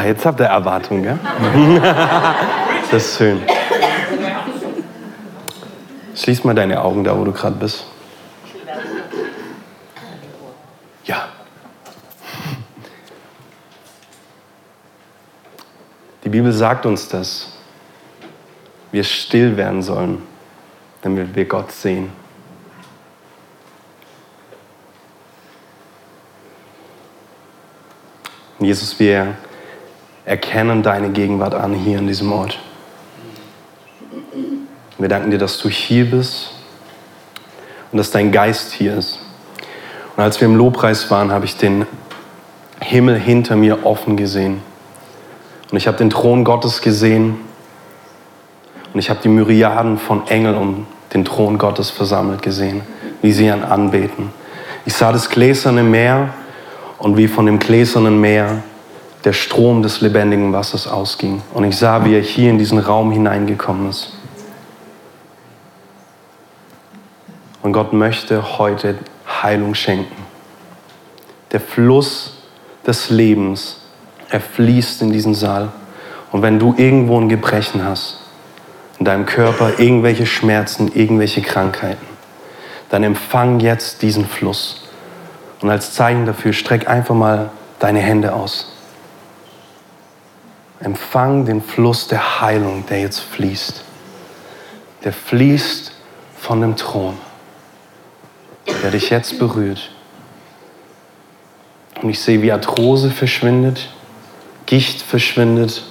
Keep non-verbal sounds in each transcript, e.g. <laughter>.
Ja, jetzt habt ihr Erwartungen, gell? <laughs> Das ist schön. Schließ mal deine Augen da, wo du gerade bist. Ja. Die Bibel sagt uns, dass wir still werden sollen, damit wir Gott sehen. Jesus, wir erkennen deine Gegenwart an hier in diesem Ort. Wir danken dir, dass du hier bist und dass dein Geist hier ist. Und als wir im Lobpreis waren, habe ich den Himmel hinter mir offen gesehen. Und ich habe den Thron Gottes gesehen. Und ich habe die Myriaden von Engeln um den Thron Gottes versammelt gesehen, wie sie ihn anbeten. Ich sah das gläserne Meer und wie von dem gläsernen Meer der Strom des lebendigen Wassers ausging. Und ich sah, wie er hier in diesen Raum hineingekommen ist. Und Gott möchte heute Heilung schenken. Der Fluss des Lebens, er fließt in diesen Saal. Und wenn du irgendwo ein Gebrechen hast, in deinem Körper irgendwelche Schmerzen, irgendwelche Krankheiten, dann empfang jetzt diesen Fluss. Und als Zeichen dafür streck einfach mal deine Hände aus. Empfang den Fluss der Heilung, der jetzt fließt. Der fließt von dem Thron der dich jetzt berührt. Und ich sehe, wie Arthrose verschwindet, Gicht verschwindet,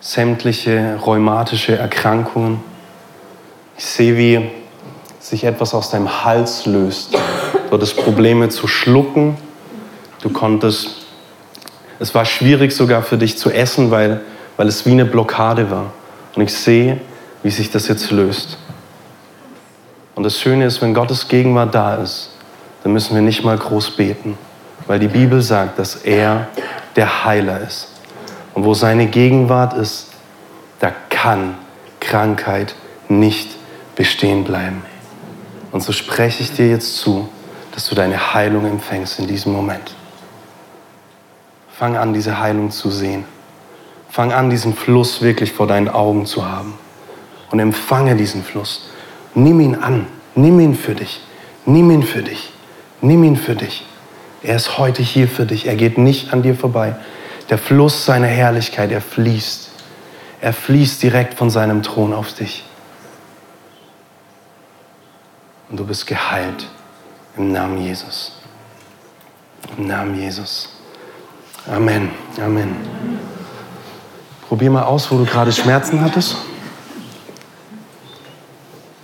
sämtliche rheumatische Erkrankungen. Ich sehe, wie sich etwas aus deinem Hals löst. Du hattest Probleme zu schlucken. Du konntest, es war schwierig sogar für dich zu essen, weil, weil es wie eine Blockade war. Und ich sehe, wie sich das jetzt löst. Und das Schöne ist, wenn Gottes Gegenwart da ist, dann müssen wir nicht mal groß beten, weil die Bibel sagt, dass er der Heiler ist. Und wo seine Gegenwart ist, da kann Krankheit nicht bestehen bleiben. Und so spreche ich dir jetzt zu, dass du deine Heilung empfängst in diesem Moment. Fang an, diese Heilung zu sehen. Fang an, diesen Fluss wirklich vor deinen Augen zu haben. Und empfange diesen Fluss. Nimm ihn an, nimm ihn für dich, nimm ihn für dich, nimm ihn für dich. Er ist heute hier für dich, er geht nicht an dir vorbei. Der Fluss seiner Herrlichkeit, er fließt. Er fließt direkt von seinem Thron auf dich. Und du bist geheilt im Namen Jesus. Im Namen Jesus. Amen. Amen. Probier mal aus, wo du gerade Schmerzen hattest.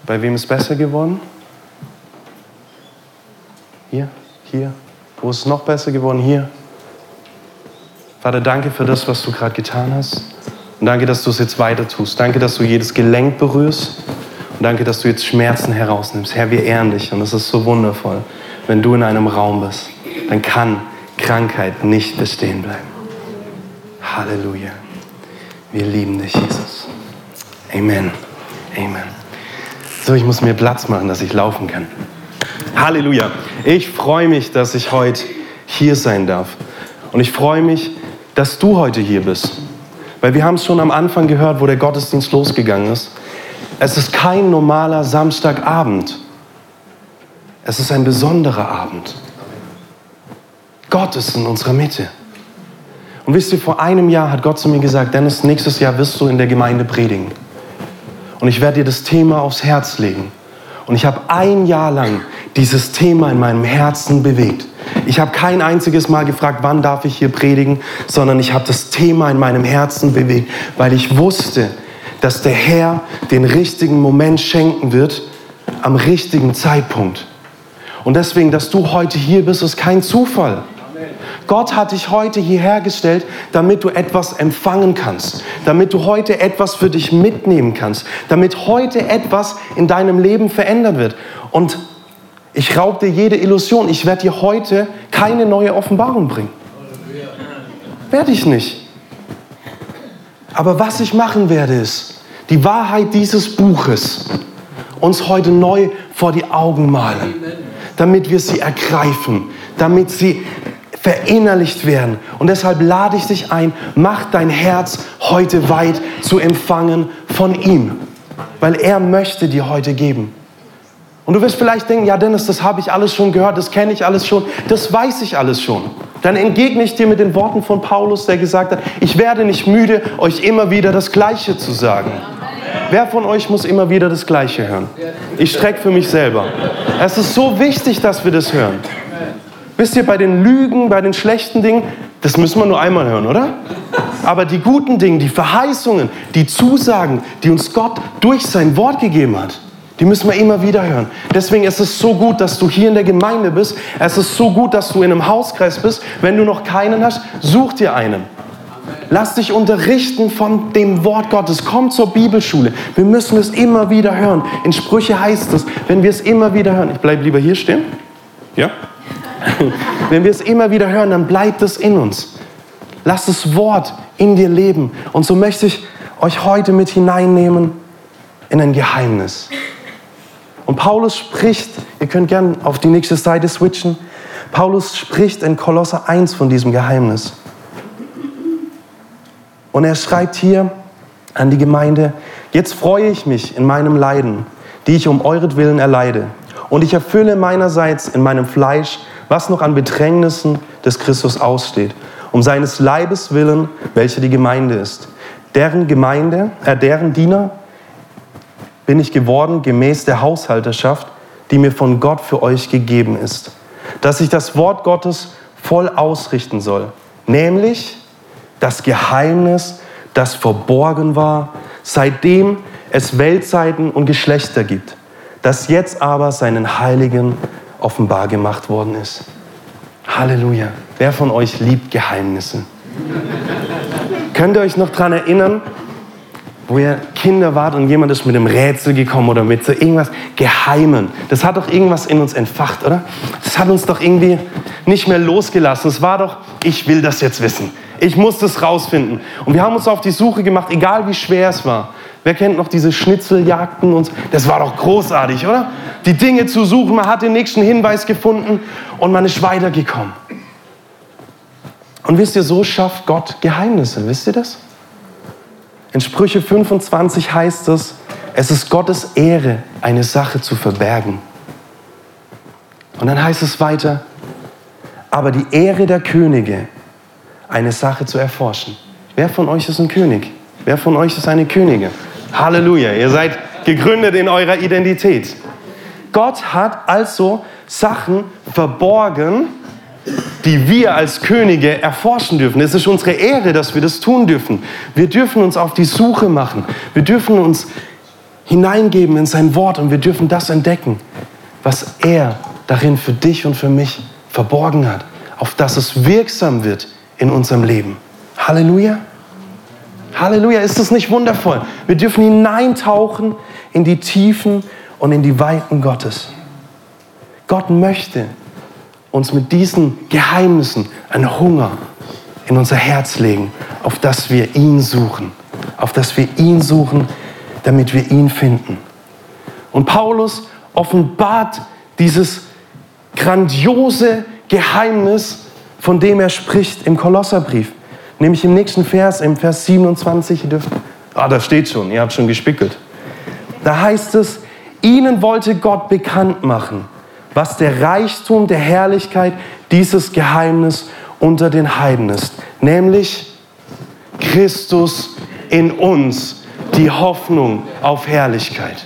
Bei wem ist besser geworden? Hier, hier. Wo ist es noch besser geworden? Hier. Vater, danke für das, was du gerade getan hast. Und danke, dass du es jetzt weiter tust. Danke, dass du jedes Gelenk berührst. Und danke, dass du jetzt Schmerzen herausnimmst. Herr, wir ehren dich. Und es ist so wundervoll. Wenn du in einem Raum bist, dann kann Krankheit nicht bestehen bleiben. Halleluja. Wir lieben dich, Jesus. Amen. Amen. So, ich muss mir Platz machen, dass ich laufen kann. Halleluja. Ich freue mich, dass ich heute hier sein darf. Und ich freue mich, dass du heute hier bist. Weil wir haben es schon am Anfang gehört, wo der Gottesdienst losgegangen ist. Es ist kein normaler Samstagabend. Es ist ein besonderer Abend. Gott ist in unserer Mitte. Und wisst ihr, vor einem Jahr hat Gott zu mir gesagt, Dennis, nächstes Jahr wirst du in der Gemeinde predigen. Und ich werde dir das Thema aufs Herz legen. Und ich habe ein Jahr lang dieses Thema in meinem Herzen bewegt. Ich habe kein einziges Mal gefragt, wann darf ich hier predigen, sondern ich habe das Thema in meinem Herzen bewegt, weil ich wusste, dass der Herr den richtigen Moment schenken wird am richtigen Zeitpunkt. Und deswegen, dass du heute hier bist, ist kein Zufall. Gott hat dich heute hierher gestellt, damit du etwas empfangen kannst, damit du heute etwas für dich mitnehmen kannst, damit heute etwas in deinem Leben verändert wird. Und ich raub dir jede Illusion. Ich werde dir heute keine neue Offenbarung bringen. Werde ich nicht. Aber was ich machen werde, ist, die Wahrheit dieses Buches uns heute neu vor die Augen malen, damit wir sie ergreifen, damit sie verinnerlicht werden. Und deshalb lade ich dich ein, mach dein Herz heute weit zu empfangen von ihm, weil er möchte dir heute geben. Und du wirst vielleicht denken, ja Dennis, das habe ich alles schon gehört, das kenne ich alles schon, das weiß ich alles schon. Dann entgegne ich dir mit den Worten von Paulus, der gesagt hat, ich werde nicht müde, euch immer wieder das Gleiche zu sagen. Wer von euch muss immer wieder das Gleiche hören? Ich strecke für mich selber. Es ist so wichtig, dass wir das hören. Wisst ihr, bei den Lügen, bei den schlechten Dingen, das müssen wir nur einmal hören, oder? Aber die guten Dinge, die Verheißungen, die Zusagen, die uns Gott durch sein Wort gegeben hat, die müssen wir immer wieder hören. Deswegen ist es so gut, dass du hier in der Gemeinde bist. Es ist so gut, dass du in einem Hauskreis bist. Wenn du noch keinen hast, such dir einen. Lass dich unterrichten von dem Wort Gottes. Komm zur Bibelschule. Wir müssen es immer wieder hören. In Sprüche heißt es, wenn wir es immer wieder hören, ich bleibe lieber hier stehen. Ja? <laughs> wenn wir es immer wieder hören, dann bleibt es in uns. Lass das Wort in dir leben. Und so möchte ich euch heute mit hineinnehmen in ein Geheimnis. Und Paulus spricht, ihr könnt gerne auf die nächste Seite switchen. Paulus spricht in Kolosser 1 von diesem Geheimnis. Und er schreibt hier an die Gemeinde, jetzt freue ich mich in meinem Leiden, die ich um euretwillen erleide. Und ich erfülle meinerseits in meinem Fleisch, was noch an Bedrängnissen des Christus aussteht, um seines Leibes willen, welcher die Gemeinde ist. Deren Gemeinde, äh, deren Diener bin ich geworden gemäß der Haushalterschaft, die mir von Gott für euch gegeben ist, dass ich das Wort Gottes voll ausrichten soll, nämlich das Geheimnis, das verborgen war, seitdem es Weltzeiten und Geschlechter gibt, das jetzt aber seinen Heiligen offenbar gemacht worden ist. Halleluja. Wer von euch liebt Geheimnisse? Könnt ihr euch noch daran erinnern, wo ihr Kinder wart und jemand ist mit einem Rätsel gekommen oder mit so irgendwas Geheimen? Das hat doch irgendwas in uns entfacht, oder? Das hat uns doch irgendwie nicht mehr losgelassen. Es war doch, ich will das jetzt wissen. Ich muss das rausfinden. Und wir haben uns auf die Suche gemacht, egal wie schwer es war. Wer kennt noch diese Schnitzeljagden? Und das war doch großartig, oder? Die Dinge zu suchen, man hat den nächsten Hinweis gefunden und man ist weitergekommen. Und wisst ihr, so schafft Gott Geheimnisse. Wisst ihr das? In Sprüche 25 heißt es, es ist Gottes Ehre, eine Sache zu verbergen. Und dann heißt es weiter, aber die Ehre der Könige eine Sache zu erforschen. Wer von euch ist ein König? Wer von euch ist eine Königin? Halleluja, ihr seid gegründet in eurer Identität. Gott hat also Sachen verborgen, die wir als Könige erforschen dürfen. Es ist unsere Ehre, dass wir das tun dürfen. Wir dürfen uns auf die Suche machen. Wir dürfen uns hineingeben in sein Wort und wir dürfen das entdecken, was er darin für dich und für mich verborgen hat, auf das es wirksam wird in unserem Leben. Halleluja. Halleluja, ist das nicht wundervoll? Wir dürfen hineintauchen in die Tiefen und in die Weiten Gottes. Gott möchte uns mit diesen Geheimnissen einen Hunger in unser Herz legen, auf das wir ihn suchen, auf das wir ihn suchen, damit wir ihn finden. Und Paulus offenbart dieses grandiose Geheimnis von dem er spricht im Kolosserbrief. Nämlich im nächsten Vers, im Vers 27, ihr dürft, ah, da steht schon, ihr habt schon gespickelt. Da heißt es, ihnen wollte Gott bekannt machen, was der Reichtum der Herrlichkeit dieses Geheimnis unter den Heiden ist. Nämlich Christus in uns, die Hoffnung auf Herrlichkeit.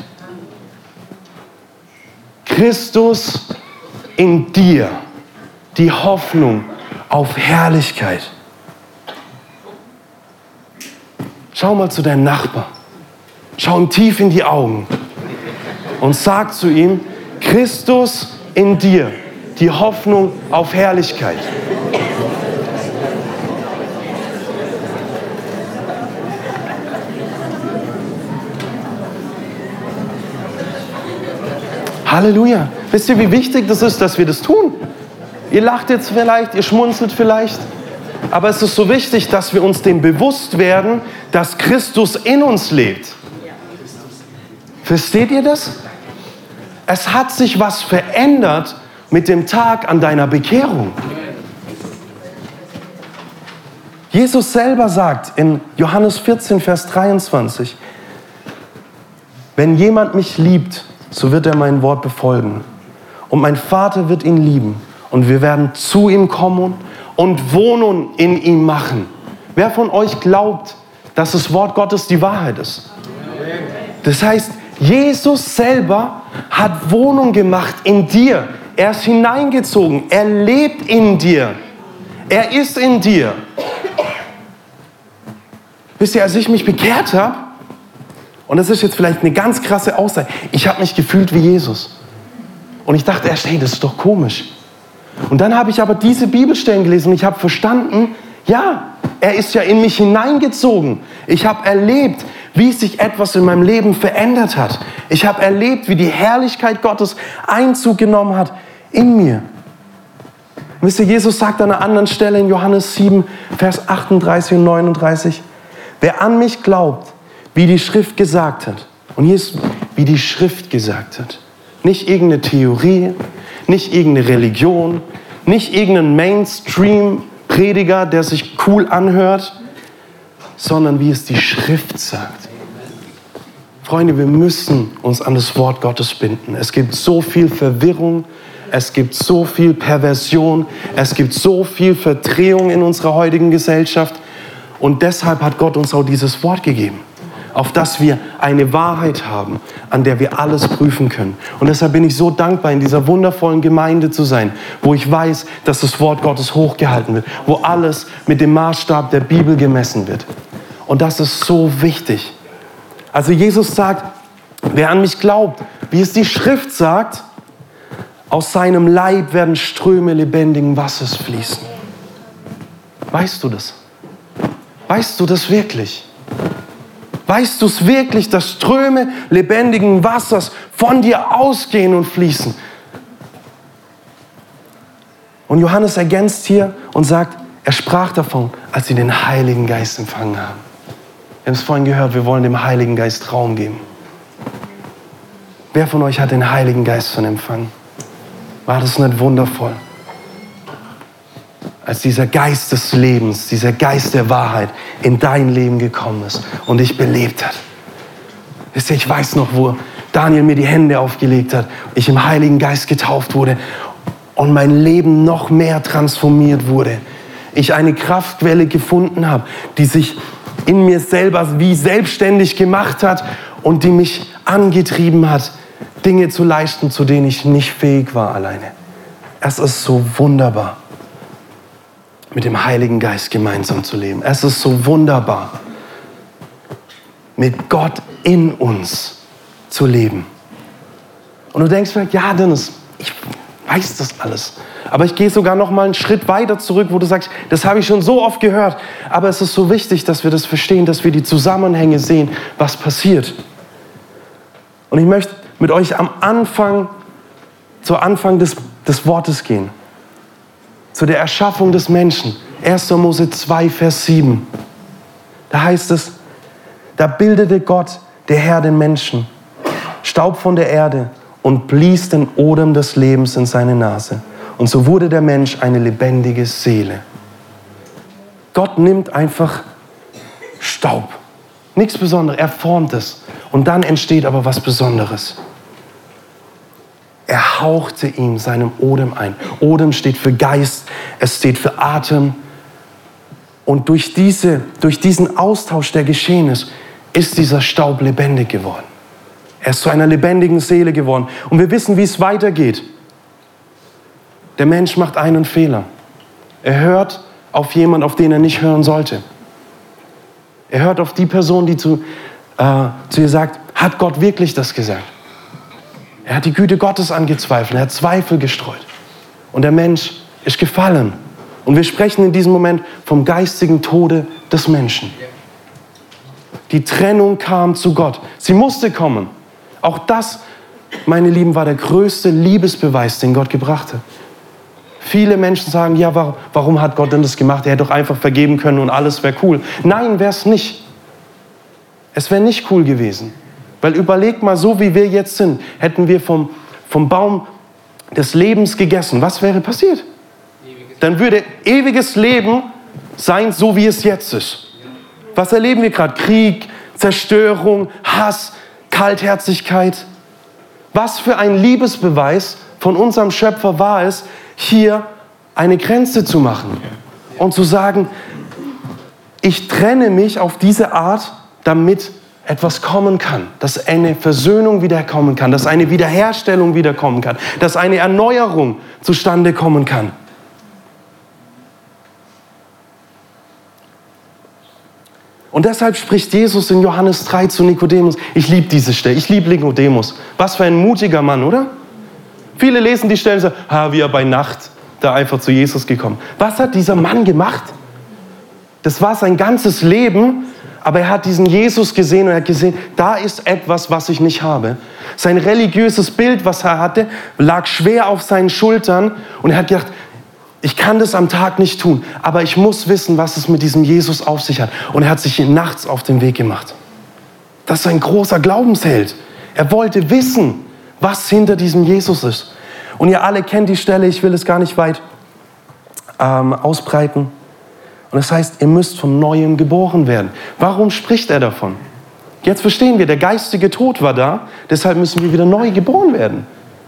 Christus in dir, die Hoffnung auf Herrlichkeit. Schau mal zu deinem Nachbar. Schau ihm tief in die Augen und sag zu ihm, Christus in dir, die Hoffnung auf Herrlichkeit. Halleluja. Wisst ihr, wie wichtig das ist, dass wir das tun? Ihr lacht jetzt vielleicht, ihr schmunzelt vielleicht, aber es ist so wichtig, dass wir uns dem bewusst werden, dass Christus in uns lebt. Versteht ihr das? Es hat sich was verändert mit dem Tag an deiner Bekehrung. Jesus selber sagt in Johannes 14, Vers 23, wenn jemand mich liebt, so wird er mein Wort befolgen. Und mein Vater wird ihn lieben. Und wir werden zu ihm kommen und Wohnung in ihm machen. Wer von euch glaubt, dass das Wort Gottes die Wahrheit ist? Das heißt, Jesus selber hat Wohnung gemacht in dir. Er ist hineingezogen. Er lebt in dir. Er ist in dir. Wisst ihr, als ich mich bekehrt habe, und das ist jetzt vielleicht eine ganz krasse Aussage, ich habe mich gefühlt wie Jesus. Und ich dachte erst, hey, das ist doch komisch. Und dann habe ich aber diese Bibelstellen gelesen und ich habe verstanden, ja, er ist ja in mich hineingezogen. Ich habe erlebt, wie sich etwas in meinem Leben verändert hat. Ich habe erlebt, wie die Herrlichkeit Gottes Einzug genommen hat in mir. wisst ihr, Jesus sagt an einer anderen Stelle in Johannes 7, Vers 38 und 39, wer an mich glaubt, wie die Schrift gesagt hat, und hier ist, wie die Schrift gesagt hat, nicht irgendeine Theorie, nicht irgendeine Religion, nicht irgendein Mainstream-Prediger, der sich cool anhört, sondern wie es die Schrift sagt. Freunde, wir müssen uns an das Wort Gottes binden. Es gibt so viel Verwirrung, es gibt so viel Perversion, es gibt so viel Verdrehung in unserer heutigen Gesellschaft. Und deshalb hat Gott uns auch dieses Wort gegeben auf das wir eine Wahrheit haben, an der wir alles prüfen können. Und deshalb bin ich so dankbar, in dieser wundervollen Gemeinde zu sein, wo ich weiß, dass das Wort Gottes hochgehalten wird, wo alles mit dem Maßstab der Bibel gemessen wird. Und das ist so wichtig. Also Jesus sagt, wer an mich glaubt, wie es die Schrift sagt, aus seinem Leib werden Ströme lebendigen Wassers fließen. Weißt du das? Weißt du das wirklich? Weißt du es wirklich, dass Ströme lebendigen Wassers von dir ausgehen und fließen? Und Johannes ergänzt hier und sagt, er sprach davon, als sie den Heiligen Geist empfangen haben. Wir haben es vorhin gehört, wir wollen dem Heiligen Geist Raum geben. Wer von euch hat den Heiligen Geist schon empfangen? War das nicht wundervoll? Als dieser Geist des Lebens, dieser Geist der Wahrheit in dein Leben gekommen ist und dich belebt hat. Ich weiß noch, wo Daniel mir die Hände aufgelegt hat, ich im Heiligen Geist getauft wurde und mein Leben noch mehr transformiert wurde. Ich eine Kraftquelle gefunden habe, die sich in mir selber wie selbstständig gemacht hat und die mich angetrieben hat, Dinge zu leisten, zu denen ich nicht fähig war alleine. Es ist so wunderbar mit dem Heiligen Geist gemeinsam zu leben. Es ist so wunderbar, mit Gott in uns zu leben. Und du denkst vielleicht, ja, Dennis, ich weiß das alles. Aber ich gehe sogar noch mal einen Schritt weiter zurück, wo du sagst, das habe ich schon so oft gehört. Aber es ist so wichtig, dass wir das verstehen, dass wir die Zusammenhänge sehen, was passiert. Und ich möchte mit euch am Anfang, zu Anfang des, des Wortes gehen zu der Erschaffung des Menschen. 1. Mose 2, Vers 7. Da heißt es, da bildete Gott, der Herr, den Menschen, Staub von der Erde und blies den Odem des Lebens in seine Nase. Und so wurde der Mensch eine lebendige Seele. Gott nimmt einfach Staub. Nichts Besonderes. Er formt es. Und dann entsteht aber was Besonderes. Er hauchte ihm seinem Odem ein. Odem steht für Geist, es steht für Atem. Und durch, diese, durch diesen Austausch, der geschehen ist, ist dieser Staub lebendig geworden. Er ist zu einer lebendigen Seele geworden. Und wir wissen, wie es weitergeht. Der Mensch macht einen Fehler. Er hört auf jemanden, auf den er nicht hören sollte. Er hört auf die Person, die zu, äh, zu ihr sagt, hat Gott wirklich das gesagt? Er hat die Güte Gottes angezweifelt, er hat Zweifel gestreut. Und der Mensch ist gefallen. Und wir sprechen in diesem Moment vom geistigen Tode des Menschen. Die Trennung kam zu Gott. Sie musste kommen. Auch das, meine Lieben, war der größte Liebesbeweis, den Gott gebracht hat. Viele Menschen sagen, ja, warum hat Gott denn das gemacht? Er hätte doch einfach vergeben können und alles wäre cool. Nein, wäre es nicht. Es wäre nicht cool gewesen. Weil überleg mal, so wie wir jetzt sind, hätten wir vom, vom Baum des Lebens gegessen. Was wäre passiert? Dann würde ewiges Leben sein, so wie es jetzt ist. Was erleben wir gerade? Krieg, Zerstörung, Hass, Kaltherzigkeit. Was für ein Liebesbeweis von unserem Schöpfer war es, hier eine Grenze zu machen und zu sagen, ich trenne mich auf diese Art, damit etwas kommen kann, dass eine Versöhnung wiederkommen kann, dass eine Wiederherstellung wiederkommen kann, dass eine Erneuerung zustande kommen kann. Und deshalb spricht Jesus in Johannes 3 zu Nikodemus. Ich liebe diese Stelle, ich liebe Nikodemus. Was für ein mutiger Mann, oder? Viele lesen die Stellen und sagen, ha, wie er bei Nacht da einfach zu Jesus gekommen. Was hat dieser Mann gemacht? Das war sein ganzes Leben, aber er hat diesen Jesus gesehen und er hat gesehen, da ist etwas, was ich nicht habe. Sein religiöses Bild, was er hatte, lag schwer auf seinen Schultern und er hat gedacht, ich kann das am Tag nicht tun, aber ich muss wissen, was es mit diesem Jesus auf sich hat. Und er hat sich nachts auf den Weg gemacht. Das ist ein großer Glaubensheld. Er wollte wissen, was hinter diesem Jesus ist. Und ihr alle kennt die Stelle, ich will es gar nicht weit ähm, ausbreiten. Und das heißt, ihr müsst von neuem geboren werden. Warum spricht er davon? Jetzt verstehen wir, der geistige Tod war da, deshalb müssen wir wieder neu geboren werden.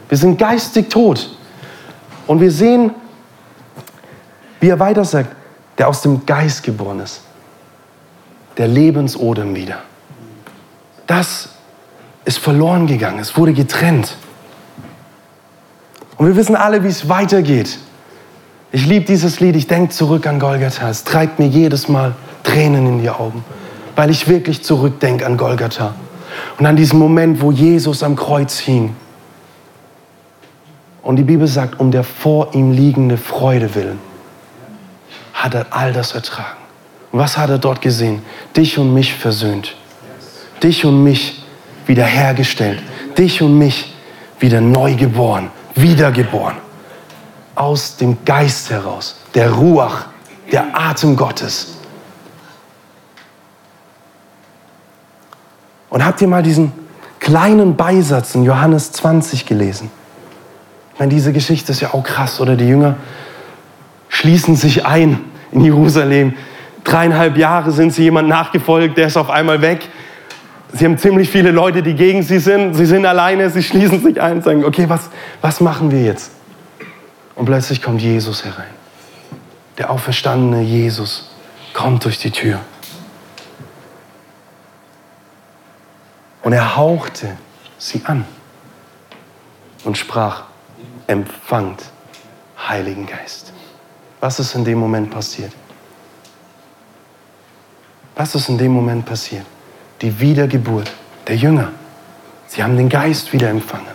Wir sind geistig tot. Und wir sehen, wie er weiter sagt, der aus dem Geist geboren ist. Der Lebensodem wieder. Das ist verloren gegangen, es wurde getrennt. Und wir wissen alle, wie es weitergeht. Ich liebe dieses Lied, ich denke zurück an Golgatha. Es treibt mir jedes Mal Tränen in die Augen, weil ich wirklich zurückdenke an Golgatha. Und an diesen Moment, wo Jesus am Kreuz hing. Und die Bibel sagt, um der vor ihm liegende Freude willen hat er all das ertragen. Und was hat er dort gesehen? Dich und mich versöhnt. Dich und mich wiederhergestellt. Dich und mich wieder neu geboren, wiedergeboren aus dem Geist heraus, der Ruach, der Atem Gottes. Und habt ihr mal diesen kleinen Beisatz in Johannes 20 gelesen? Ich meine, diese Geschichte ist ja auch krass, oder? Die Jünger schließen sich ein in Jerusalem. Dreieinhalb Jahre sind sie jemand nachgefolgt, der ist auf einmal weg. Sie haben ziemlich viele Leute, die gegen sie sind. Sie sind alleine, sie schließen sich ein und sagen, okay, was, was machen wir jetzt? Und plötzlich kommt Jesus herein. Der auferstandene Jesus kommt durch die Tür. Und er hauchte sie an und sprach, empfangt Heiligen Geist. Was ist in dem Moment passiert? Was ist in dem Moment passiert? Die Wiedergeburt der Jünger. Sie haben den Geist wieder empfangen.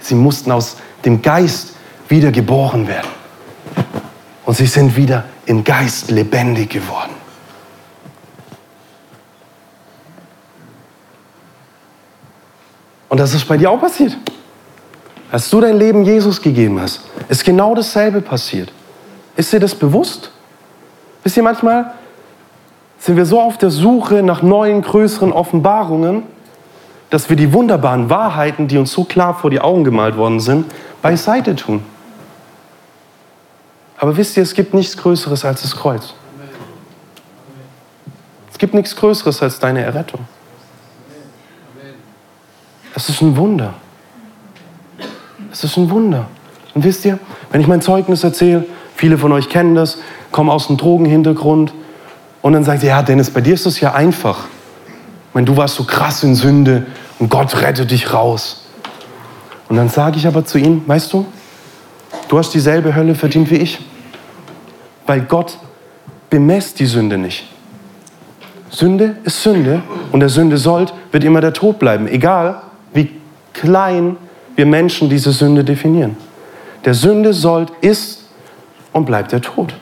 Sie mussten aus dem Geist wieder geboren werden. Und sie sind wieder im Geist lebendig geworden. Und das ist bei dir auch passiert. Als du dein Leben Jesus gegeben hast, ist genau dasselbe passiert. Ist dir das bewusst? Wisst ihr, manchmal sind wir so auf der Suche nach neuen, größeren Offenbarungen, dass wir die wunderbaren Wahrheiten, die uns so klar vor die Augen gemalt worden sind, beiseite tun. Aber wisst ihr, es gibt nichts Größeres als das Kreuz. Es gibt nichts Größeres als deine Errettung. Es ist ein Wunder. Es ist ein Wunder. Und wisst ihr, wenn ich mein Zeugnis erzähle, viele von euch kennen das, kommen aus dem Drogenhintergrund und dann sagen sie, ja Dennis, bei dir ist das ja einfach. Ich meine, du warst so krass in Sünde und Gott rettet dich raus. Und dann sage ich aber zu ihnen, weißt du, du hast dieselbe Hölle verdient wie ich weil Gott bemäßt die Sünde nicht. Sünde ist Sünde und der Sünde sollt wird immer der Tod bleiben, egal wie klein wir Menschen diese Sünde definieren. Der Sünde sollt ist und bleibt der Tod.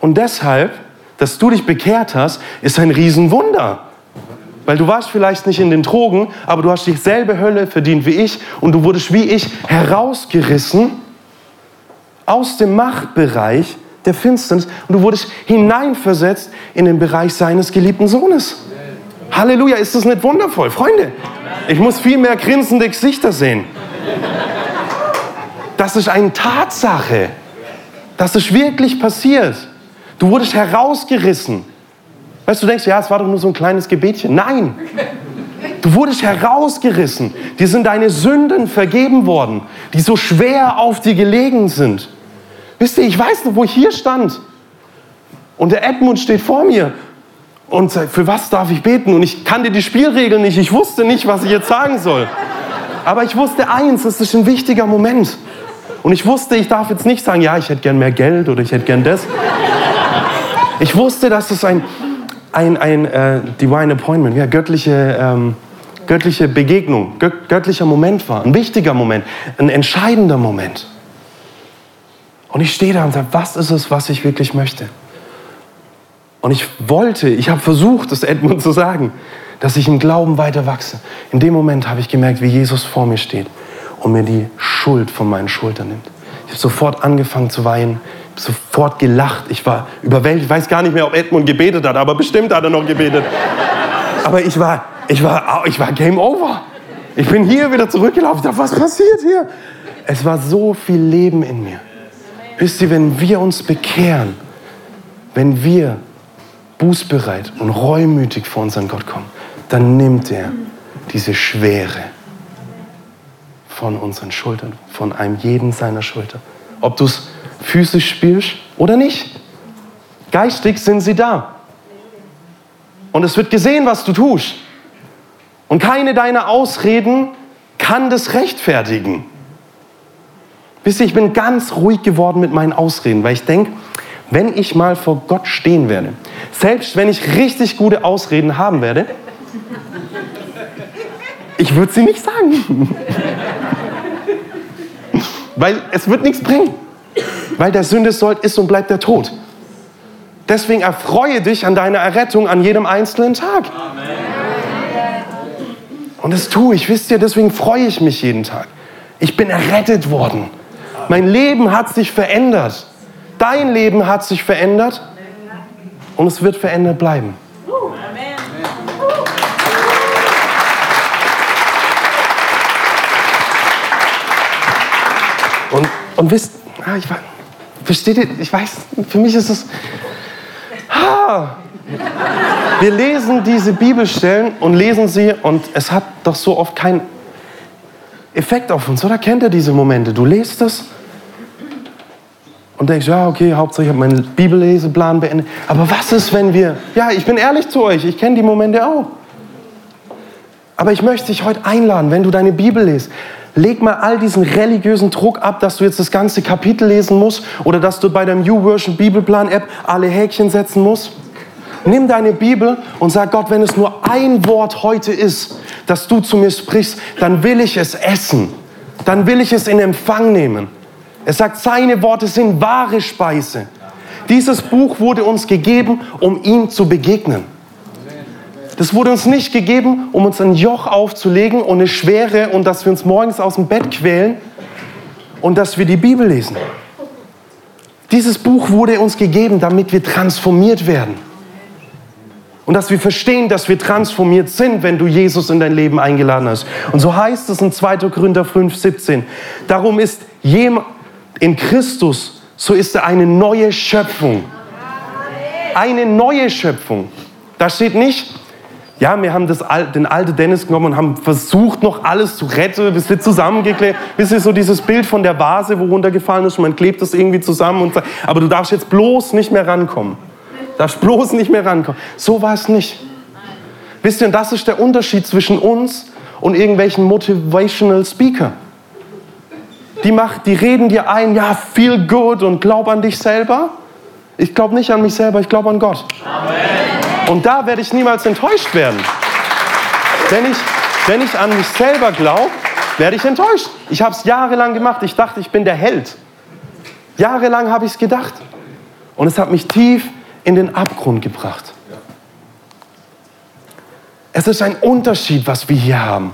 Und deshalb, dass du dich bekehrt hast, ist ein Riesenwunder. Weil du warst vielleicht nicht in den Drogen, aber du hast dieselbe Hölle verdient wie ich und du wurdest wie ich herausgerissen aus dem Machtbereich der Finsternis und du wurdest hineinversetzt in den Bereich seines geliebten Sohnes. Halleluja, ist das nicht wundervoll? Freunde, ich muss viel mehr grinsende Gesichter sehen. Das ist eine Tatsache. Das ist wirklich passiert. Du wurdest herausgerissen. Weißt du, denkst, ja, es war doch nur so ein kleines Gebetchen. Nein, du wurdest herausgerissen. Dir sind deine Sünden vergeben worden, die so schwer auf dir gelegen sind. Wisst ihr, ich weiß noch, wo ich hier stand. Und der Edmund steht vor mir und sagt, für was darf ich beten? Und ich kannte die Spielregeln nicht. Ich wusste nicht, was ich jetzt sagen soll. Aber ich wusste eins, es ist ein wichtiger Moment. Und ich wusste, ich darf jetzt nicht sagen, ja, ich hätte gern mehr Geld oder ich hätte gern das. Ich wusste, dass es ein, ein, ein äh, Divine Appointment, ja, göttliche, ähm, göttliche Begegnung, gö göttlicher Moment war. Ein wichtiger Moment, ein entscheidender Moment. Und ich stehe da und sage, was ist es, was ich wirklich möchte? Und ich wollte, ich habe versucht, das Edmund zu sagen, dass ich im Glauben weiter wachse. In dem Moment habe ich gemerkt, wie Jesus vor mir steht und mir die Schuld von meinen Schultern nimmt. Ich habe sofort angefangen zu weinen, sofort gelacht. Ich war überwältigt. Ich weiß gar nicht mehr, ob Edmund gebetet hat, aber bestimmt hat er noch gebetet. Aber ich war, ich war, ich war Game Over. Ich bin hier wieder zurückgelaufen. Ich dachte, was passiert hier? Es war so viel Leben in mir. Wisst ihr, wenn wir uns bekehren, wenn wir bußbereit und reumütig vor unseren Gott kommen, dann nimmt er diese Schwere von unseren Schultern, von einem jeden seiner Schultern. Ob du es physisch spürst oder nicht. Geistig sind sie da. Und es wird gesehen, was du tust. Und keine deiner Ausreden kann das rechtfertigen. Wisst ihr, ich bin ganz ruhig geworden mit meinen Ausreden, weil ich denke, wenn ich mal vor Gott stehen werde, selbst wenn ich richtig gute Ausreden haben werde, ich würde sie nicht sagen. <laughs> Weil es wird nichts bringen. Weil der Sünde sollt ist und bleibt der Tod. Deswegen erfreue dich an deiner Errettung an jedem einzelnen Tag. Und das tue ich, wisst ihr, deswegen freue ich mich jeden Tag. Ich bin errettet worden. Mein Leben hat sich verändert. Dein Leben hat sich verändert und es wird verändert bleiben. Und, und wisst, ah, ich, versteht ihr, ich weiß, für mich ist es, ah, wir lesen diese Bibelstellen und lesen sie und es hat doch so oft keinen Effekt auf uns, oder kennt ihr diese Momente? Du lest es und denkst, ja, okay, Hauptsache ich habe meinen Bibelleseplan beendet. Aber was ist, wenn wir, ja, ich bin ehrlich zu euch, ich kenne die Momente auch. Aber ich möchte dich heute einladen, wenn du deine Bibel liest, leg mal all diesen religiösen Druck ab, dass du jetzt das ganze Kapitel lesen musst oder dass du bei der New Version Bibelplan App alle Häkchen setzen musst. Nimm deine Bibel und sag Gott, wenn es nur ein Wort heute ist, dass du zu mir sprichst, dann will ich es essen. Dann will ich es in Empfang nehmen. Er sagt, seine Worte sind wahre Speise. Dieses Buch wurde uns gegeben, um ihm zu begegnen. Das wurde uns nicht gegeben, um uns ein Joch aufzulegen und eine Schwere und dass wir uns morgens aus dem Bett quälen und dass wir die Bibel lesen. Dieses Buch wurde uns gegeben, damit wir transformiert werden. Und dass wir verstehen, dass wir transformiert sind, wenn du Jesus in dein Leben eingeladen hast. Und so heißt es in 2. Korinther 5, 17. Darum ist jemand, in Christus, so ist er eine neue Schöpfung. Eine neue Schöpfung. Da steht nicht, ja, wir haben das, den alten Dennis genommen und haben versucht, noch alles zu retten, bis wir zusammengeklebt. Wisst ihr, so dieses Bild von der Vase, wo runtergefallen ist und man klebt das irgendwie zusammen. Und, aber du darfst jetzt bloß nicht mehr rankommen. Du darfst bloß nicht mehr rankommen. So war es nicht. Wisst ihr, und das ist der Unterschied zwischen uns und irgendwelchen Motivational Speaker die, macht, die reden dir ein, ja, feel good und glaub an dich selber. Ich glaube nicht an mich selber, ich glaube an Gott. Amen. Und da werde ich niemals enttäuscht werden. Wenn ich, wenn ich an mich selber glaube, werde ich enttäuscht. Ich habe es jahrelang gemacht. Ich dachte, ich bin der Held. Jahrelang habe ich es gedacht. Und es hat mich tief in den Abgrund gebracht. Es ist ein Unterschied, was wir hier haben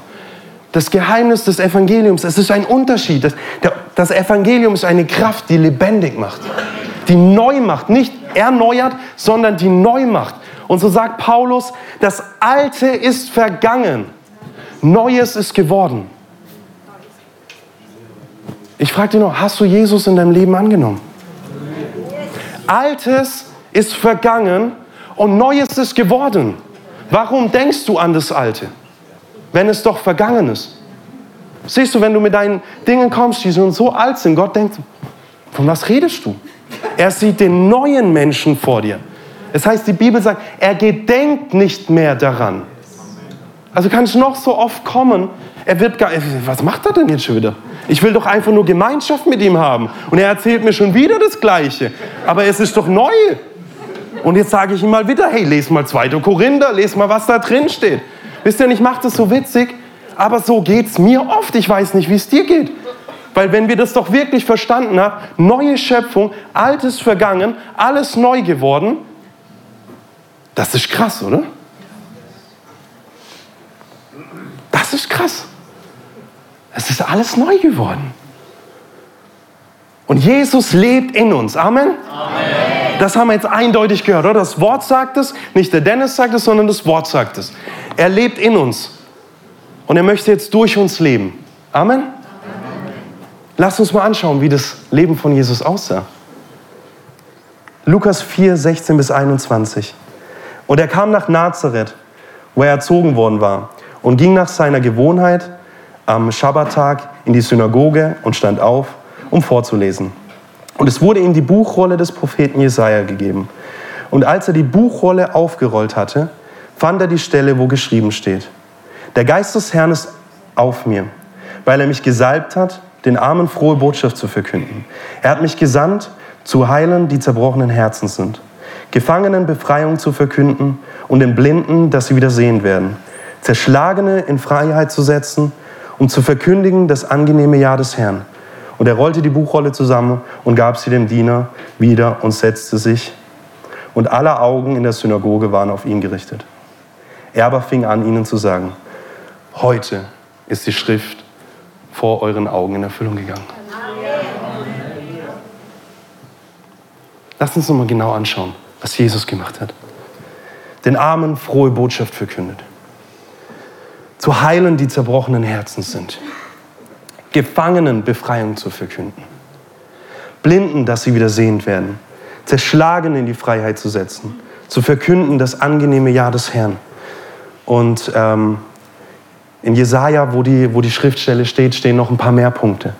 das Geheimnis des Evangeliums. Es ist ein Unterschied. Das, das Evangelium ist eine Kraft, die lebendig macht, die neu macht, nicht erneuert, sondern die neu macht. Und so sagt Paulus, das Alte ist vergangen, Neues ist geworden. Ich frage dich noch, hast du Jesus in deinem Leben angenommen? Altes ist vergangen und Neues ist geworden. Warum denkst du an das Alte, wenn es doch vergangen ist? Siehst du, wenn du mit deinen Dingen kommst, die schon so alt sind, Gott denkt, von was redest du? Er sieht den neuen Menschen vor dir. Das heißt, die Bibel sagt, er gedenkt nicht mehr daran. Also kann es noch so oft kommen, er wird gar, was macht er denn jetzt schon wieder? Ich will doch einfach nur Gemeinschaft mit ihm haben. Und er erzählt mir schon wieder das Gleiche. Aber es ist doch neu. Und jetzt sage ich ihm mal wieder, hey, les mal 2. Korinther, les mal, was da drin steht. Wisst ihr, ich mache das so witzig, aber so geht es mir oft. Ich weiß nicht, wie es dir geht. Weil wenn wir das doch wirklich verstanden haben, neue Schöpfung, altes vergangen, alles neu geworden, das ist krass, oder? Das ist krass. Es ist alles neu geworden. Und Jesus lebt in uns. Amen? Amen. Das haben wir jetzt eindeutig gehört, oder? Das Wort sagt es, nicht der Dennis sagt es, sondern das Wort sagt es. Er lebt in uns. Und er möchte jetzt durch uns leben. Amen? Amen. Lasst uns mal anschauen, wie das Leben von Jesus aussah. Lukas 4, 16 bis 21. Und er kam nach Nazareth, wo er erzogen worden war, und ging nach seiner Gewohnheit am Schabbattag in die Synagoge und stand auf, um vorzulesen. Und es wurde ihm die Buchrolle des Propheten Jesaja gegeben. Und als er die Buchrolle aufgerollt hatte, fand er die Stelle, wo geschrieben steht: Der Geist des Herrn ist auf mir, weil er mich gesalbt hat, den Armen frohe Botschaft zu verkünden. Er hat mich gesandt, zu heilen, die zerbrochenen Herzen sind, Gefangenen Befreiung zu verkünden und den Blinden, dass sie wieder sehen werden, Zerschlagene in Freiheit zu setzen um zu verkündigen das angenehme Jahr des Herrn. Und er rollte die Buchrolle zusammen und gab sie dem Diener wieder und setzte sich. Und alle Augen in der Synagoge waren auf ihn gerichtet. Er aber fing an, ihnen zu sagen, heute ist die Schrift vor euren Augen in Erfüllung gegangen. Lass uns noch mal genau anschauen, was Jesus gemacht hat. Den Armen frohe Botschaft verkündet zu heilen, die zerbrochenen Herzen sind. Gefangenen Befreiung zu verkünden. Blinden, dass sie wieder sehend werden. Zerschlagen in die Freiheit zu setzen. Zu verkünden das angenehme Jahr des Herrn. Und ähm, in Jesaja, wo die, wo die Schriftstelle steht, stehen noch ein paar mehr Punkte.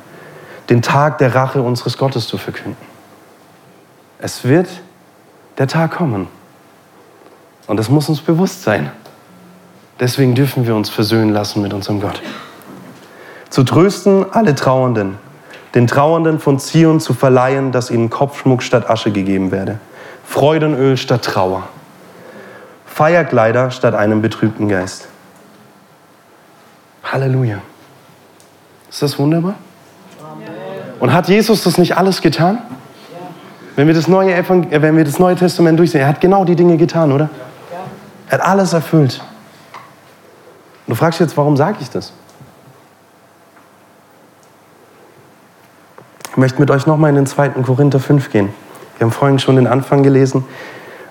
Den Tag der Rache unseres Gottes zu verkünden. Es wird der Tag kommen. Und das muss uns bewusst sein. Deswegen dürfen wir uns versöhnen lassen mit unserem Gott. Zu trösten alle Trauernden, den Trauernden von Zion zu verleihen, dass ihnen Kopfschmuck statt Asche gegeben werde, Freudenöl statt Trauer, Feierkleider statt einem betrübten Geist. Halleluja. Ist das wunderbar? Und hat Jesus das nicht alles getan? Wenn wir das neue, äh, wenn wir das neue Testament durchsehen, er hat genau die Dinge getan, oder? Er hat alles erfüllt. Du fragst jetzt, warum sage ich das? Ich möchte mit euch nochmal in den 2. Korinther 5 gehen. Wir haben vorhin schon den Anfang gelesen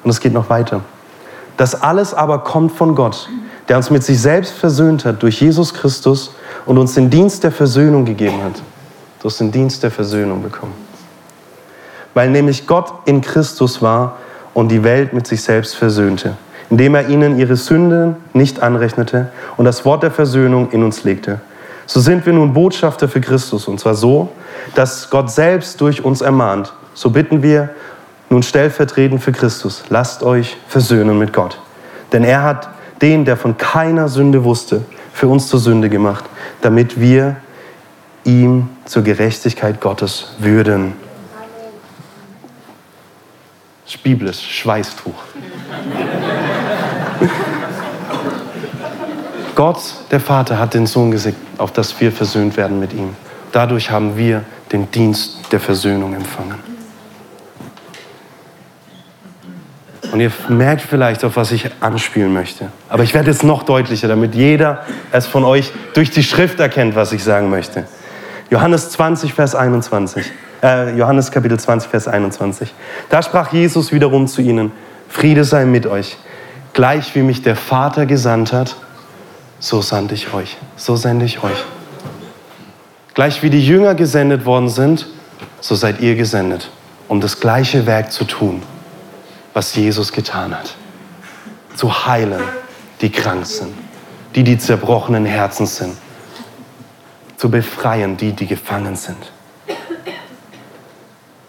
und es geht noch weiter. Das alles aber kommt von Gott, der uns mit sich selbst versöhnt hat durch Jesus Christus und uns den Dienst der Versöhnung gegeben hat. Du hast den Dienst der Versöhnung bekommen. Weil nämlich Gott in Christus war und die Welt mit sich selbst versöhnte indem er ihnen ihre Sünden nicht anrechnete und das Wort der Versöhnung in uns legte. So sind wir nun Botschafter für Christus, und zwar so, dass Gott selbst durch uns ermahnt. So bitten wir nun stellvertretend für Christus, lasst euch versöhnen mit Gott. Denn er hat den, der von keiner Sünde wusste, für uns zur Sünde gemacht, damit wir ihm zur Gerechtigkeit Gottes würden. Biblisch, Schweißtuch. Gott, der Vater, hat den Sohn gesägt, auf dass wir versöhnt werden mit ihm. Dadurch haben wir den Dienst der Versöhnung empfangen. Und ihr merkt vielleicht, auf was ich anspielen möchte. Aber ich werde jetzt noch deutlicher, damit jeder es von euch durch die Schrift erkennt, was ich sagen möchte. Johannes 20, Vers 21. Äh, Johannes Kapitel 20, Vers 21. Da sprach Jesus wiederum zu ihnen, Friede sei mit euch. Gleich wie mich der Vater gesandt hat, so sandte ich euch, so sende ich euch. Gleich wie die Jünger gesendet worden sind, so seid ihr gesendet, um das gleiche Werk zu tun. was Jesus getan hat. Zu heilen, die krank sind, die, die zerbrochenen Herzen sind. Zu befreien, die, die gefangen sind.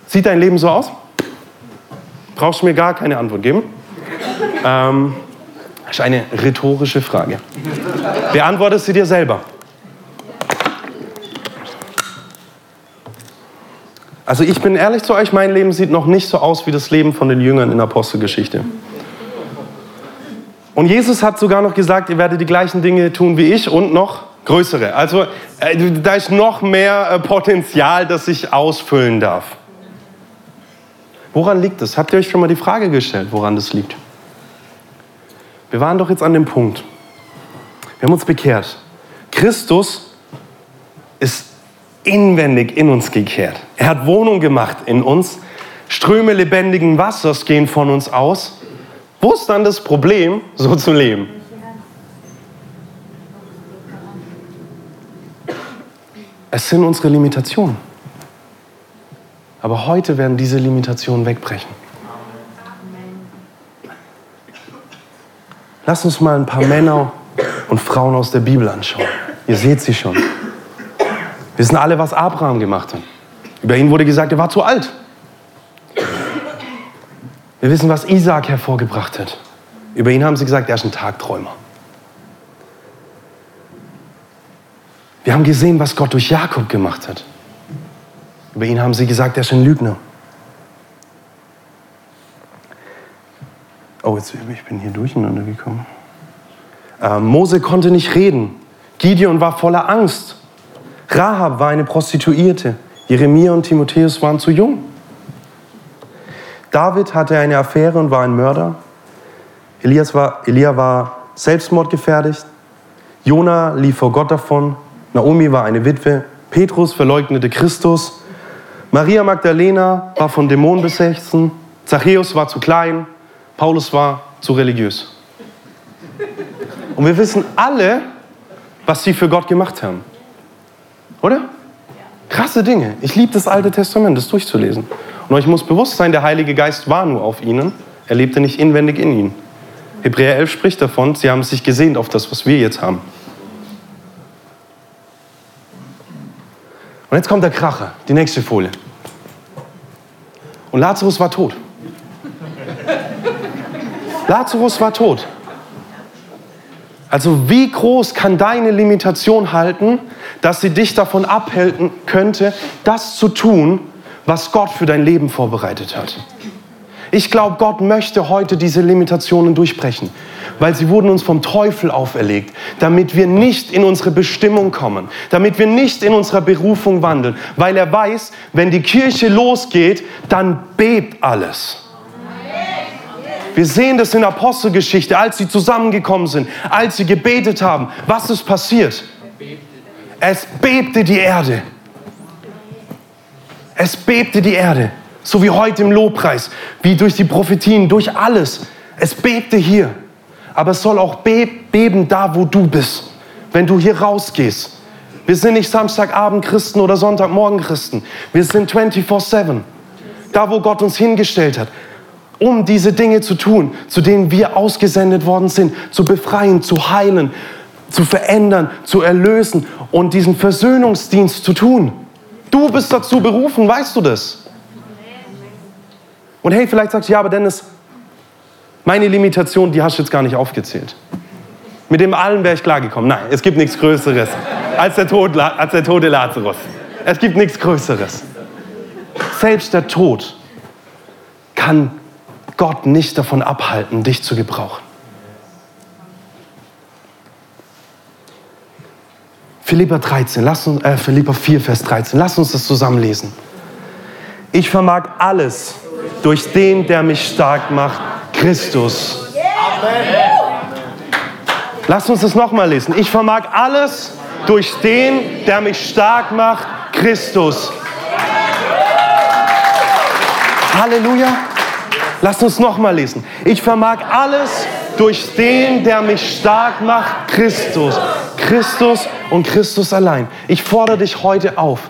Sieht dein Leben so aus? Brauchst du mir gar keine Antwort geben? Ähm, das ist eine rhetorische Frage. Beantwortest sie dir selber. Also ich bin ehrlich zu euch, mein Leben sieht noch nicht so aus wie das Leben von den Jüngern in der Apostelgeschichte. Und Jesus hat sogar noch gesagt, ihr werdet die gleichen Dinge tun wie ich und noch größere. Also äh, da ist noch mehr äh, Potenzial, das ich ausfüllen darf. Woran liegt das? Habt ihr euch schon mal die Frage gestellt, woran das liegt? Wir waren doch jetzt an dem Punkt. Wir haben uns bekehrt. Christus ist inwendig in uns gekehrt. Er hat Wohnung gemacht in uns. Ströme lebendigen Wassers gehen von uns aus. Wo ist dann das Problem, so zu leben? Es sind unsere Limitationen. Aber heute werden diese Limitationen wegbrechen. Lass uns mal ein paar Männer und Frauen aus der Bibel anschauen. Ihr seht sie schon. Wir wissen alle, was Abraham gemacht hat. Über ihn wurde gesagt, er war zu alt. Wir wissen, was Isaac hervorgebracht hat. Über ihn haben sie gesagt, er ist ein Tagträumer. Wir haben gesehen, was Gott durch Jakob gemacht hat. Über ihn haben sie gesagt, er ist ein Lügner. Oh, jetzt ich bin hier durcheinander gekommen. Äh, Mose konnte nicht reden. Gideon war voller Angst. Rahab war eine Prostituierte. Jeremia und Timotheus waren zu jung. David hatte eine Affäre und war ein Mörder. Elias war, Elia war selbstmordgefährdet. Jona lief vor Gott davon. Naomi war eine Witwe. Petrus verleugnete Christus. Maria Magdalena war von Dämonen besessen. Zachäus war zu klein. Paulus war zu religiös. Und wir wissen alle, was sie für Gott gemacht haben. Oder? Krasse Dinge. Ich liebe das Alte Testament, das durchzulesen. Und euch muss bewusst sein, der Heilige Geist war nur auf ihnen. Er lebte nicht inwendig in ihnen. Hebräer 11 spricht davon, sie haben sich gesehnt auf das, was wir jetzt haben. Und jetzt kommt der Kracher, die nächste Folie. Und Lazarus war tot. Lazarus war tot. Also wie groß kann deine Limitation halten, dass sie dich davon abhalten könnte, das zu tun, was Gott für dein Leben vorbereitet hat? Ich glaube, Gott möchte heute diese Limitationen durchbrechen, weil sie wurden uns vom Teufel auferlegt, damit wir nicht in unsere Bestimmung kommen, damit wir nicht in unserer Berufung wandeln, weil er weiß, wenn die Kirche losgeht, dann bebt alles. Wir sehen das in Apostelgeschichte, als sie zusammengekommen sind, als sie gebetet haben. Was ist passiert? Es bebte die Erde. Es bebte die Erde. So wie heute im Lobpreis, wie durch die Prophetien, durch alles. Es bebte hier. Aber es soll auch beben da, wo du bist. Wenn du hier rausgehst. Wir sind nicht Samstagabend Christen oder Sonntagmorgen Christen. Wir sind 24-7. Da, wo Gott uns hingestellt hat um diese Dinge zu tun, zu denen wir ausgesendet worden sind, zu befreien, zu heilen, zu verändern, zu erlösen und diesen Versöhnungsdienst zu tun. Du bist dazu berufen, weißt du das? Und hey, vielleicht sagst du, ja, aber Dennis, meine Limitation, die hast du jetzt gar nicht aufgezählt. Mit dem allen wäre ich klargekommen. Nein, es gibt nichts Größeres als der, Tod, als der tote Lazarus. Es gibt nichts Größeres. Selbst der Tod kann Gott nicht davon abhalten, dich zu gebrauchen. Philippa 13, lass uns, äh, Philippa 4, Vers 13, lass uns das zusammenlesen. Ich vermag alles durch den, der mich stark macht, Christus. Lass uns das nochmal lesen. Ich vermag alles durch den, der mich stark macht, Christus. Halleluja. Lass uns nochmal lesen. Ich vermag alles durch den, der mich stark macht, Christus. Christus und Christus allein. Ich fordere dich heute auf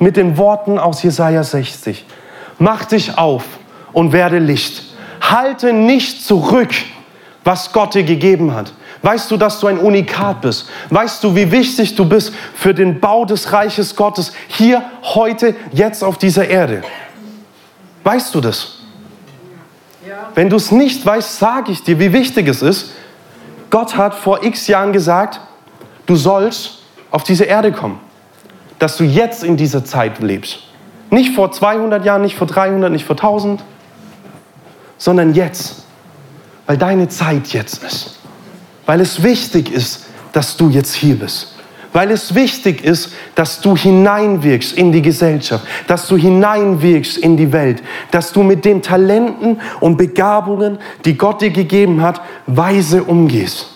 mit den Worten aus Jesaja 60. Mach dich auf und werde Licht. Halte nicht zurück, was Gott dir gegeben hat. Weißt du, dass du ein Unikat bist? Weißt du, wie wichtig du bist für den Bau des Reiches Gottes hier, heute, jetzt auf dieser Erde? Weißt du das? Wenn du es nicht weißt, sage ich dir, wie wichtig es ist. Gott hat vor x Jahren gesagt, du sollst auf diese Erde kommen. Dass du jetzt in dieser Zeit lebst. Nicht vor 200 Jahren, nicht vor 300, nicht vor 1000, sondern jetzt. Weil deine Zeit jetzt ist. Weil es wichtig ist, dass du jetzt hier bist. Weil es wichtig ist, dass du hineinwirkst in die Gesellschaft, dass du hineinwirkst in die Welt, dass du mit den Talenten und Begabungen, die Gott dir gegeben hat, weise umgehst.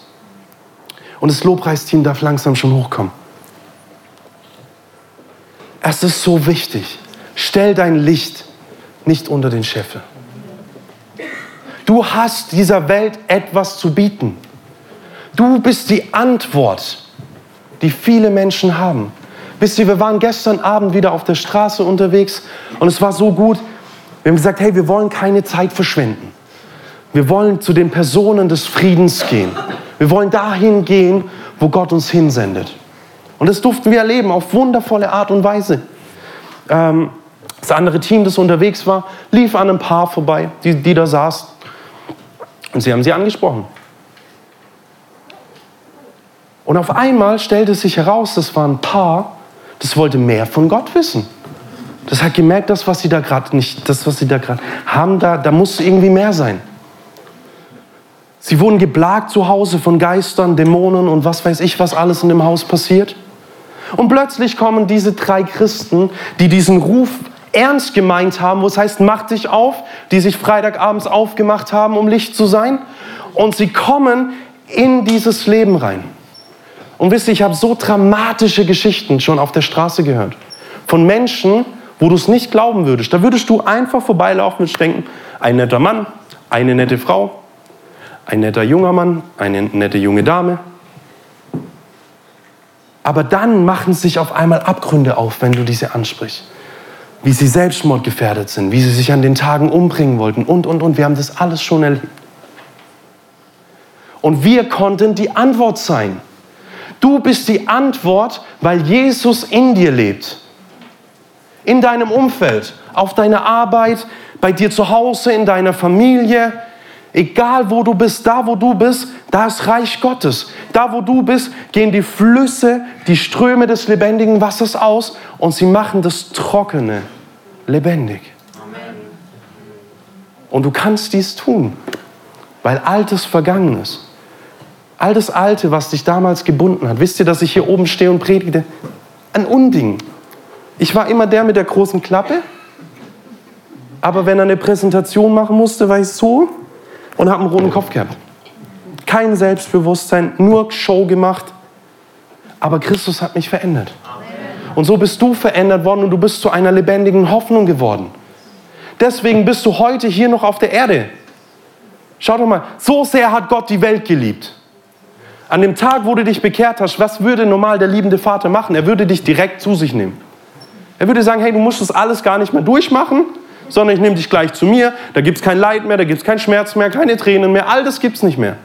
Und das Lobpreisteam darf langsam schon hochkommen. Es ist so wichtig. Stell dein Licht nicht unter den Scheffel. Du hast dieser Welt etwas zu bieten. Du bist die Antwort, die viele Menschen haben. Wisst ihr, wir waren gestern Abend wieder auf der Straße unterwegs und es war so gut. Wir haben gesagt, hey, wir wollen keine Zeit verschwenden. Wir wollen zu den Personen des Friedens gehen. Wir wollen dahin gehen, wo Gott uns hinsendet. Und das durften wir erleben auf wundervolle Art und Weise. Ähm, das andere Team, das unterwegs war, lief an einem Paar vorbei, die, die da saß. Und sie haben sie angesprochen. Und auf einmal stellte sich heraus, das war ein Paar, das wollte mehr von Gott wissen. Das hat gemerkt, das, was sie da gerade nicht, das, was sie da gerade haben, da, da muss irgendwie mehr sein. Sie wurden geplagt zu Hause von Geistern, Dämonen und was weiß ich, was alles in dem Haus passiert. Und plötzlich kommen diese drei Christen, die diesen Ruf ernst gemeint haben, wo es heißt, mach dich auf, die sich Freitagabends aufgemacht haben, um Licht zu sein. Und sie kommen in dieses Leben rein. Und wisst ihr, ich habe so dramatische Geschichten schon auf der Straße gehört. Von Menschen, wo du es nicht glauben würdest. Da würdest du einfach vorbeilaufen und denken, ein netter Mann, eine nette Frau, ein netter junger Mann, eine nette junge Dame. Aber dann machen sich auf einmal Abgründe auf, wenn du diese ansprichst wie sie selbstmordgefährdet sind, wie sie sich an den Tagen umbringen wollten und, und, und. Wir haben das alles schon erlebt. Und wir konnten die Antwort sein. Du bist die Antwort, weil Jesus in dir lebt. In deinem Umfeld, auf deiner Arbeit, bei dir zu Hause, in deiner Familie. Egal wo du bist, da wo du bist, da ist Reich Gottes. Da wo du bist, gehen die Flüsse, die Ströme des lebendigen Wassers aus und sie machen das Trockene lebendig. Amen. Und du kannst dies tun, weil Altes vergangen ist. All das Alte, was dich damals gebunden hat. Wisst ihr, dass ich hier oben stehe und predige? Ein Unding. Ich war immer der mit der großen Klappe, aber wenn er eine Präsentation machen musste, war ich so und habe einen roten Kopf gehabt. Kein Selbstbewusstsein, nur Show gemacht. Aber Christus hat mich verändert. Und so bist du verändert worden und du bist zu einer lebendigen Hoffnung geworden. Deswegen bist du heute hier noch auf der Erde. Schau doch mal, so sehr hat Gott die Welt geliebt. An dem Tag, wo du dich bekehrt hast, was würde normal der liebende Vater machen? Er würde dich direkt zu sich nehmen. Er würde sagen, hey, du musst das alles gar nicht mehr durchmachen, sondern ich nehme dich gleich zu mir. Da gibt es kein Leid mehr, da gibt es keinen Schmerz mehr, keine Tränen mehr. All das gibt es nicht mehr.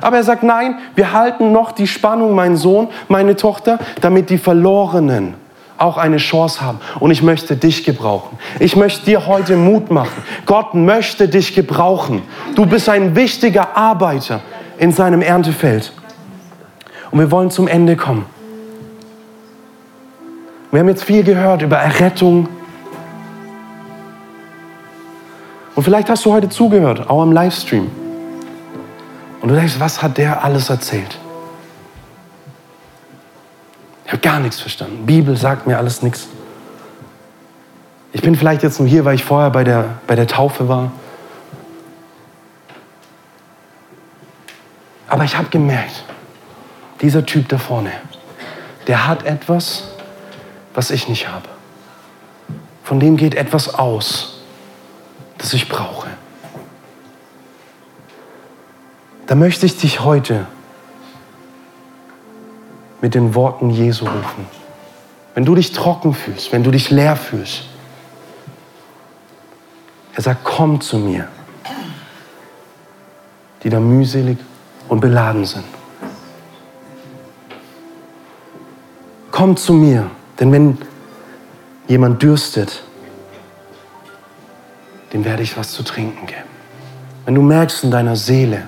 Aber er sagt, nein, wir halten noch die Spannung, mein Sohn, meine Tochter, damit die Verlorenen auch eine Chance haben. Und ich möchte dich gebrauchen. Ich möchte dir heute Mut machen. Gott möchte dich gebrauchen. Du bist ein wichtiger Arbeiter in seinem Erntefeld. Und wir wollen zum Ende kommen. Wir haben jetzt viel gehört über Errettung. Und vielleicht hast du heute zugehört, auch im Livestream. Und du denkst, was hat der alles erzählt? Ich habe gar nichts verstanden. Bibel sagt mir alles nichts. Ich bin vielleicht jetzt nur hier, weil ich vorher bei der, bei der Taufe war. Aber ich habe gemerkt, dieser Typ da vorne, der hat etwas, was ich nicht habe. Von dem geht etwas aus, das ich brauche. Da möchte ich dich heute mit den Worten Jesu rufen. Wenn du dich trocken fühlst, wenn du dich leer fühlst, er sagt, komm zu mir. die da mühselig und beladen sind. Komm zu mir, denn wenn jemand dürstet, dem werde ich was zu trinken geben. Wenn du merkst in deiner Seele,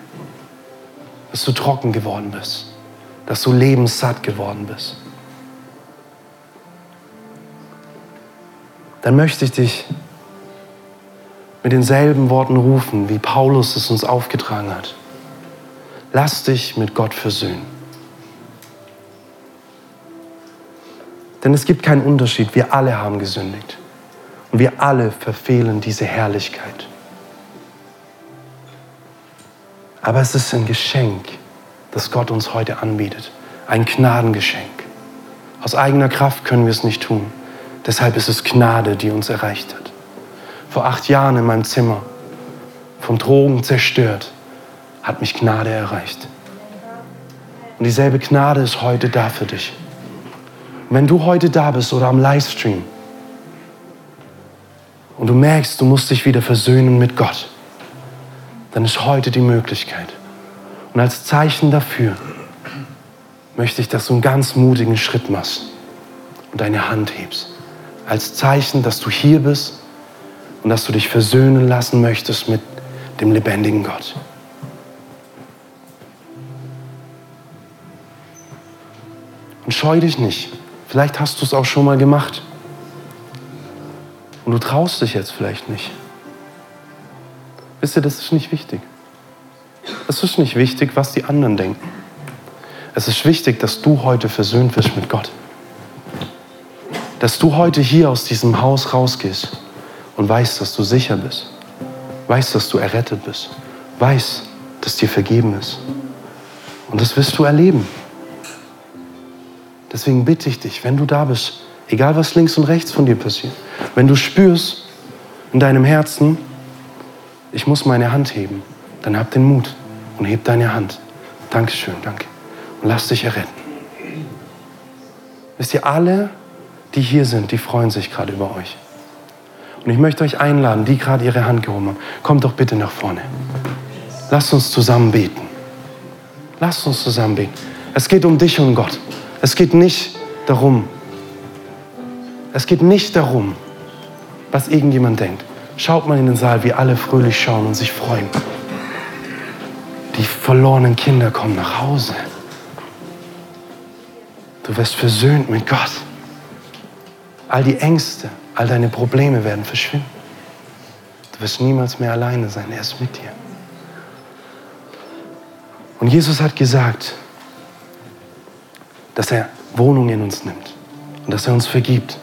dass du trocken geworden bist, dass du lebenssatt geworden bist, dann möchte ich dich mit denselben Worten rufen, wie Paulus es uns aufgetragen hat. Lass dich mit Gott versöhnen. Denn es gibt keinen Unterschied. Wir alle haben gesündigt. Und wir alle verfehlen diese Herrlichkeit. Aber es ist ein Geschenk, das Gott uns heute anbietet. Ein Gnadengeschenk. Aus eigener Kraft können wir es nicht tun. Deshalb ist es Gnade, die uns erreicht hat. Vor acht Jahren in meinem Zimmer, von Drogen zerstört, hat mich Gnade erreicht. Und dieselbe Gnade ist heute da für dich. Und wenn du heute da bist oder am Livestream und du merkst, du musst dich wieder versöhnen mit Gott, dann ist heute die Möglichkeit. Und als Zeichen dafür möchte ich, dass du einen ganz mutigen Schritt machst und deine Hand hebst. Als Zeichen, dass du hier bist und dass du dich versöhnen lassen möchtest mit dem lebendigen Gott. Und scheu dich nicht. Vielleicht hast du es auch schon mal gemacht. Und du traust dich jetzt vielleicht nicht. Wisst ihr, das ist nicht wichtig. Es ist nicht wichtig, was die anderen denken. Es ist wichtig, dass du heute versöhnt wirst mit Gott. Dass du heute hier aus diesem Haus rausgehst und weißt, dass du sicher bist. Weißt, dass du errettet bist. Weißt, dass dir vergeben ist. Und das wirst du erleben. Deswegen bitte ich dich, wenn du da bist, egal was links und rechts von dir passiert, wenn du spürst in deinem Herzen, ich muss meine Hand heben, dann hab den Mut und heb deine Hand. Dankeschön, danke. Und lass dich erretten. Wisst ihr, alle, die hier sind, die freuen sich gerade über euch. Und ich möchte euch einladen, die gerade ihre Hand gehoben haben, kommt doch bitte nach vorne. Lasst uns zusammen beten. Lasst uns zusammen beten. Es geht um dich und Gott. Es geht nicht darum, es geht nicht darum, was irgendjemand denkt. Schaut mal in den Saal, wie alle fröhlich schauen und sich freuen. Die verlorenen Kinder kommen nach Hause. Du wirst versöhnt mit Gott. All die Ängste, all deine Probleme werden verschwinden. Du wirst niemals mehr alleine sein. Er ist mit dir. Und Jesus hat gesagt, dass er Wohnung in uns nimmt und dass er uns vergibt.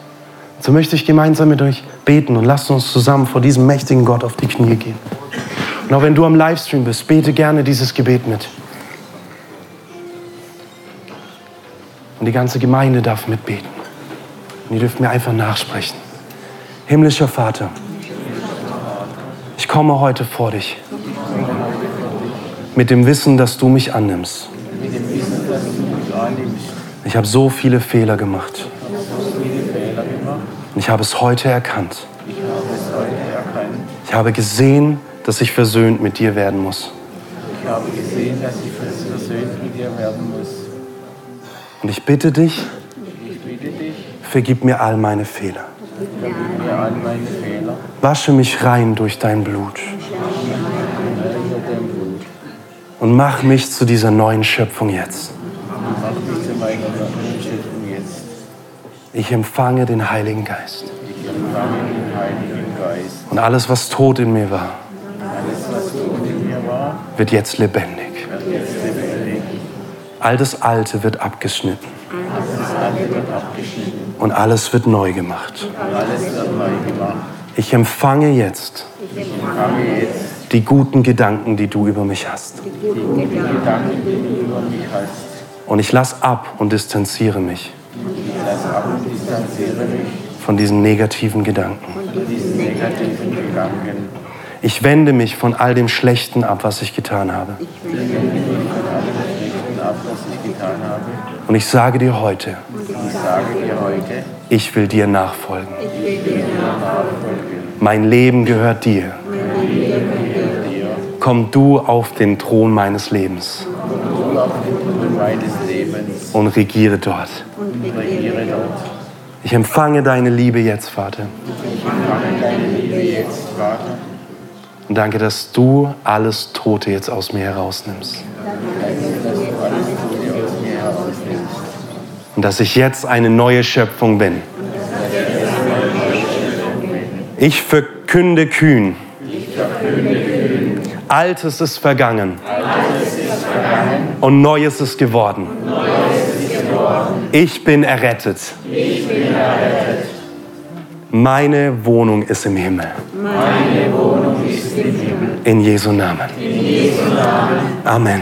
So möchte ich gemeinsam mit euch beten und lasst uns zusammen vor diesem mächtigen Gott auf die Knie gehen. Und auch wenn du am Livestream bist, bete gerne dieses Gebet mit. Und die ganze Gemeinde darf mitbeten. Und ihr dürft mir einfach nachsprechen. Himmlischer Vater, ich komme heute vor dich mit dem Wissen, dass du mich annimmst. Ich habe so viele Fehler gemacht. Und ich habe es heute erkannt. Ich habe gesehen, dass ich versöhnt mit dir werden muss. Ich habe gesehen, dass ich versöhnt mit dir werden muss. Und ich bitte dich, Ich bitte dich, vergib mir all meine Fehler. Wasche mich rein durch dein Blut und mach mich zu dieser neuen Schöpfung jetzt. Ich empfange den Heiligen Geist. Und alles, was tot in mir war, wird jetzt lebendig. All das Alte wird abgeschnitten und alles wird neu gemacht. Ich empfange jetzt die guten Gedanken, die du über mich hast. Du. Und ich lasse ab und distanziere mich von diesen negativen Gedanken. Ich wende mich von all dem Schlechten ab, was ich getan habe. Und ich sage dir heute, Ich will dir nachfolgen. Mein Leben gehört dir. Dir komm du auf den Thron meines Lebens Meines Lebens und regiere dort. und regiere dort. Ich empfange deine Liebe jetzt, Vater. Empfange deine Liebe jetzt, Vater. Und danke, dass du alles Tote jetzt aus mir herausnimmst. Dass du alles Gute aus mir herausnimmst. Und dass ich jetzt eine neue Schöpfung bin. Ich verkünde kühn. Altes ist vergangen. Und Neues ist geworden. Ich bin errettet. Meine Wohnung ist im Himmel. In Jesu Namen. Amen.